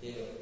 Serían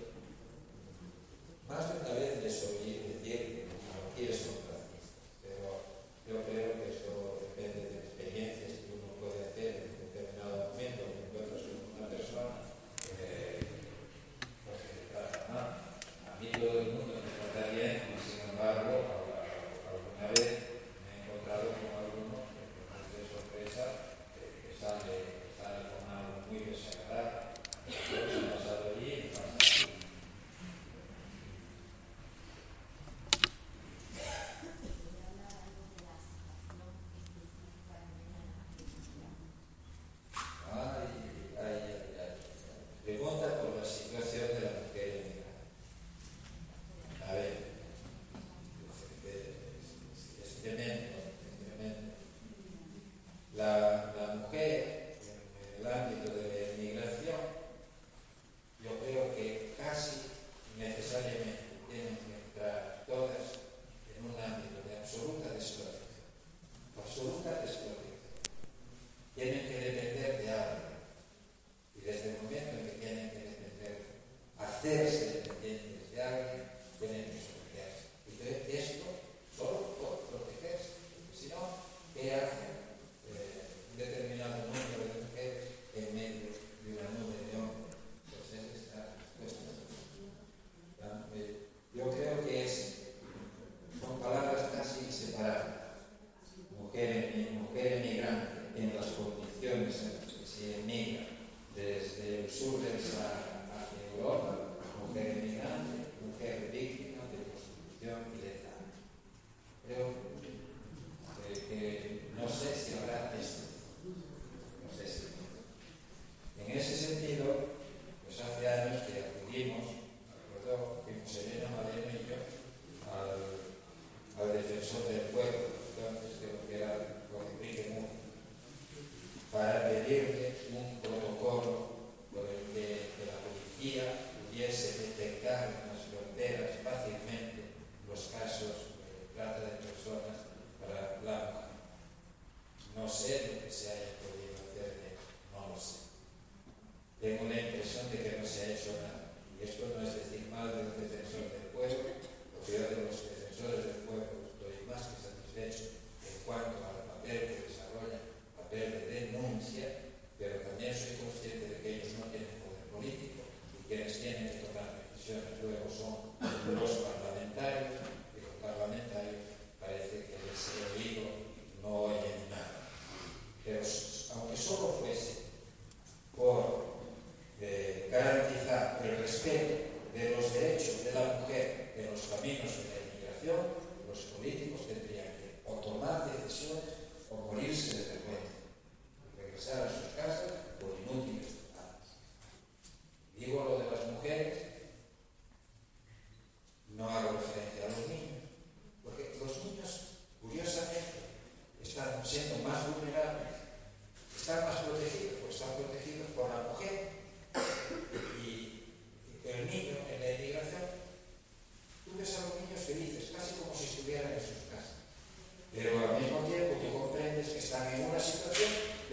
suficientes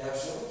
para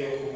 eu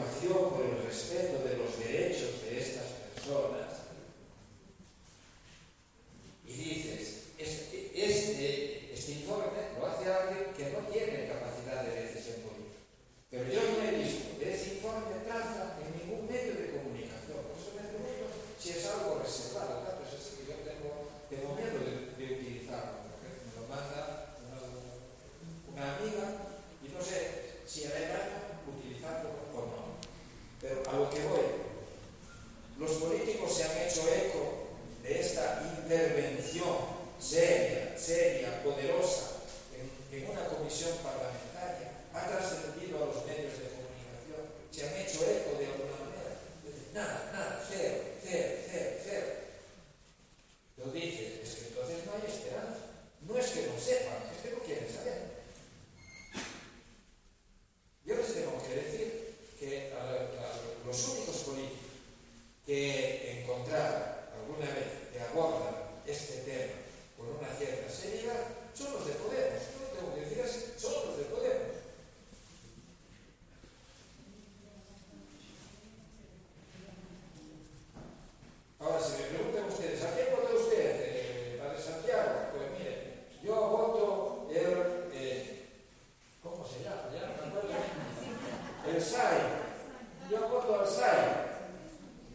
帅，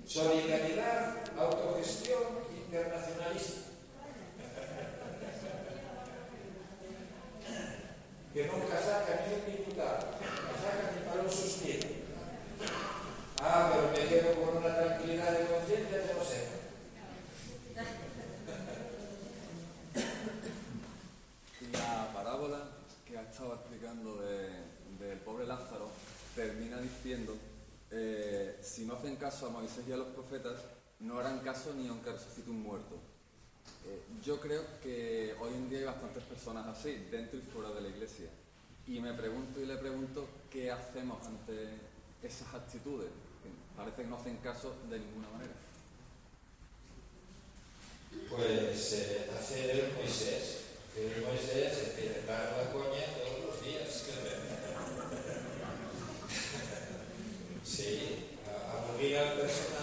兄弟们。caso ni a un resucite un muerto. Eh, yo creo que hoy en día hay bastantes personas así, dentro y fuera de la iglesia. Y me pregunto y le pregunto qué hacemos ante esas actitudes, parece que no hacen caso de ninguna manera. Pues eh, hace el Moisés, el Moisés empieza a la coña todos los días. sí, aburría al personal.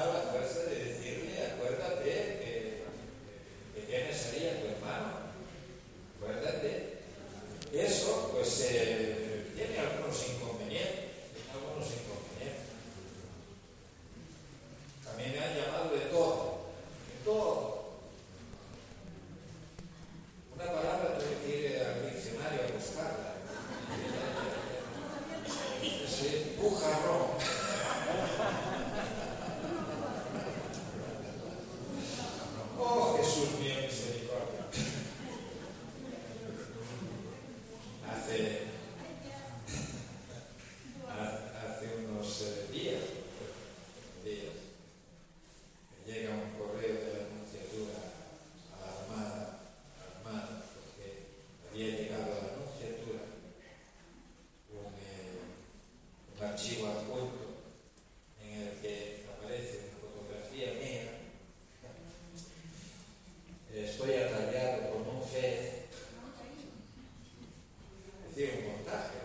电我们的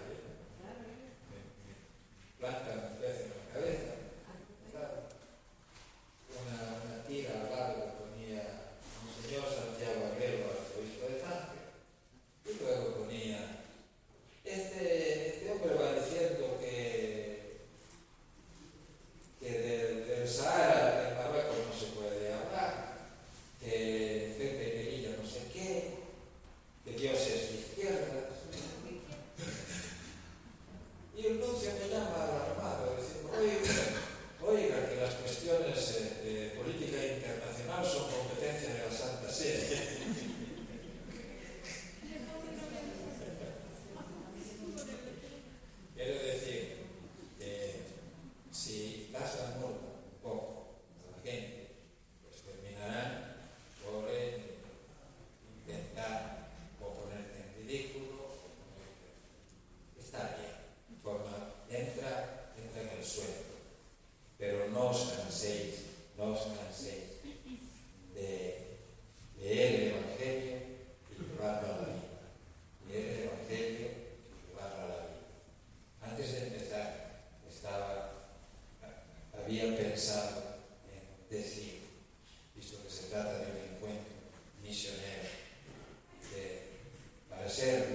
ser.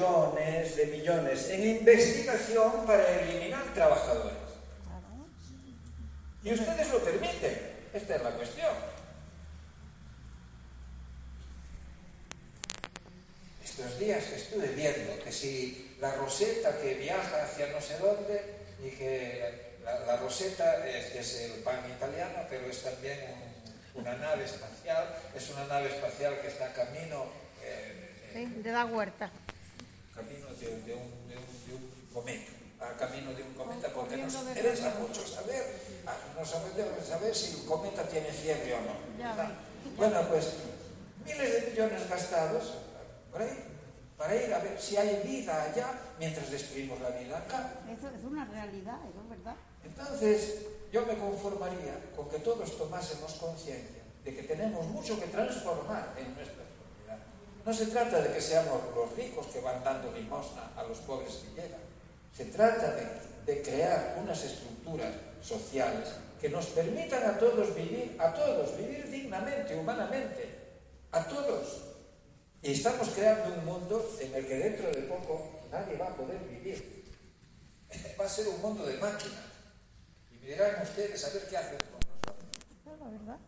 Millones, de millones en investigación para eliminar trabajadores. Y ustedes lo permiten. Esta es la cuestión. Estos días que estuve viendo que si la roseta que viaja hacia no sé dónde y que la, roseta es, el pan italiano, pero es también una nave espacial, es una nave espacial que está camino Sí, de la huerta. Camino de, un, de, un, de un, cometa. A camino de un cometa, porque nos interesa mucho saber, ah, no sabemos saber si el cometa tiene fiebre o no. Bueno, pues miles de millones gastados por ahí, para ir a ver si hay vida allá mientras destruimos la vida acá. Eso es una realidad, eso es verdad. Entonces, yo me conformaría con que todos tomásemos conciencia de que tenemos mucho que transformar en nuestra no se trata de que seamos los ricos que van dando limosna a los pobres que llegan. Se trata de, crear unas estructuras sociales que nos permitan a todos vivir, a todos vivir dignamente, humanamente, a todos. Y estamos creando un mundo en el que dentro de poco nadie va a poder vivir. Va a ser un mundo de máquinas. Y me dirán ustedes a ver qué hacen con nosotros. La verdad.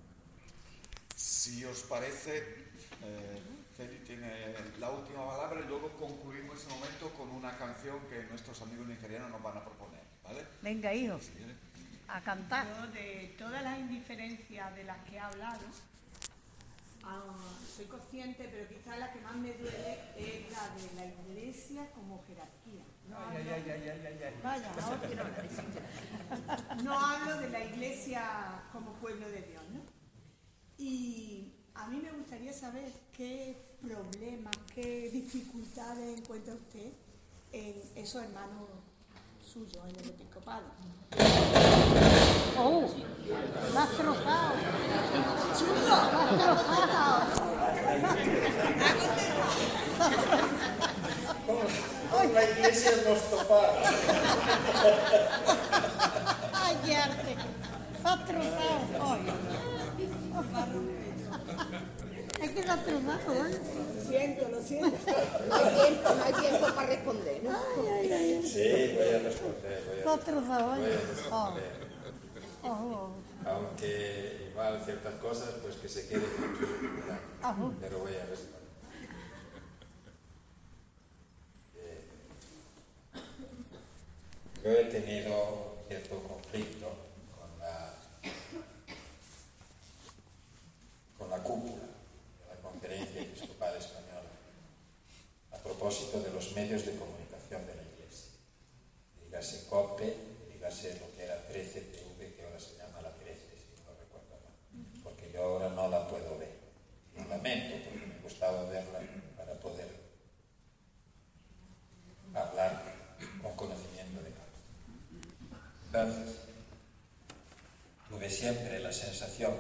Si os parece, eh, Feli tiene la última palabra y luego concluimos ese momento con una canción que nuestros amigos nigerianos nos van a proponer, ¿vale? Venga, hijos, a cantar. de todas las indiferencias de las que he hablado, ah, soy consciente, pero quizás la que más me duele es la de la iglesia como jerarquía. No, ay, hablo, ay, ay, Vaya, no, no hablo de la iglesia como pueblo de Dios, ¿no? Y a mí me gustaría saber qué problemas, qué dificultades encuentra usted en esos hermanos suyos en el episcopado. ¡Oh! ¡La has trozado! ¡Chulo! ¡La has trozado! La iglesia nos topa. ¡Ay, qué arte! ¡La has trozado! ¡Ay! Que lo has trozado, ¿eh? Siento, lo siento. No hay tiempo, no hay tiempo para responder, ¿no? Ay, ay, ay. Sí, voy a responder. Voy a Lo trozado, Voy a responder. Oh, oh. Aunque igual ciertas cosas, pues que se queden. Ajá. Pero voy a responder. Yo he tenido cierto conflicto con la, con la cúpula de la Conferencia Episcopal Española a propósito de los medios de comunicación de la Iglesia. Dígase COPE, dígase lo que era 13TV, que ahora se llama la 13, si no recuerdo mal, porque yo ahora no la puedo ver. Lo lamento, porque me gustaba verla para poder hablar con conocimiento de causa. Entonces, tuve siempre la sensación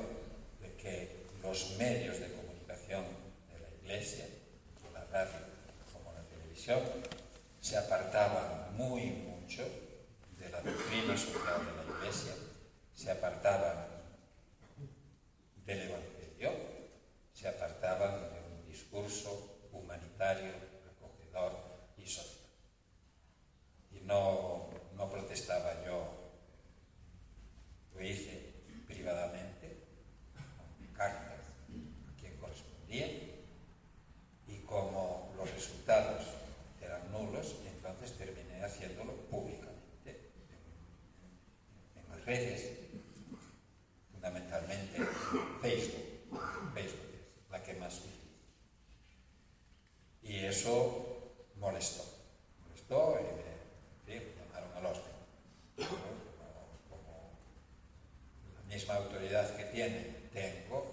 tiene, tengo,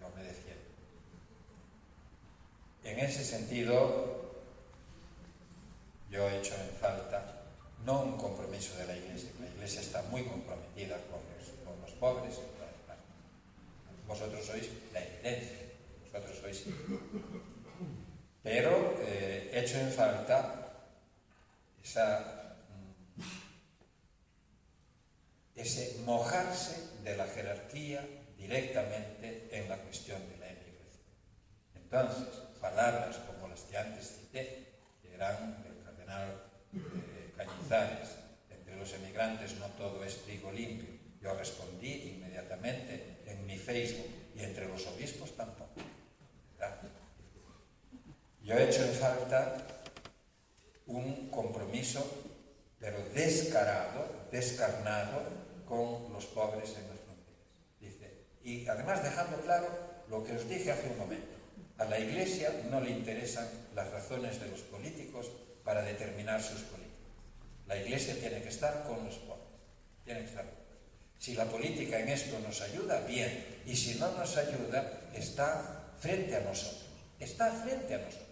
yo me defiendo. En ese sentido, yo he hecho en falta no un compromiso de la Iglesia, la Iglesia está muy comprometida con los, con los pobres, vosotros sois la evidencia, vosotros sois... Pero eh, hecho en falta esa ese mojarse de la jerarquía directamente en la cuestión de la emigración. Entonces, palabras como las que antes cité, que eran del cardenal eh, Cañizares, entre los emigrantes no todo es trigo limpio. Yo respondí inmediatamente en mi Facebook y entre los obispos tampoco. ¿verdad? Yo he hecho en falta un compromiso, pero descarado, descarnado, con los pobres en las fronteras. Dice, y además dejando claro lo que os dije hace un momento. A la Iglesia no le interesan las razones de los políticos para determinar sus políticas. La Iglesia tiene que estar con los pobres. Tiene que estar con. Si la política en esto nos ayuda, bien. Y si no nos ayuda, está frente a nosotros. Está frente a nosotros.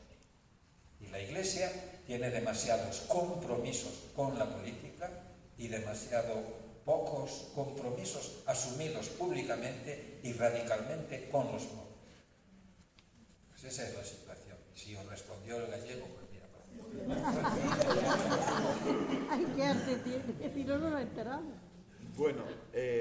Y la Iglesia tiene demasiados compromisos con la política y demasiado pocos compromisos asumidos públicamente y radicalmente con los pobres. Pues esa es la situación. Si os respondió el gallego, pues mira, Ay, qué arte tiene, si no, no nos enteramos. Bueno, eh,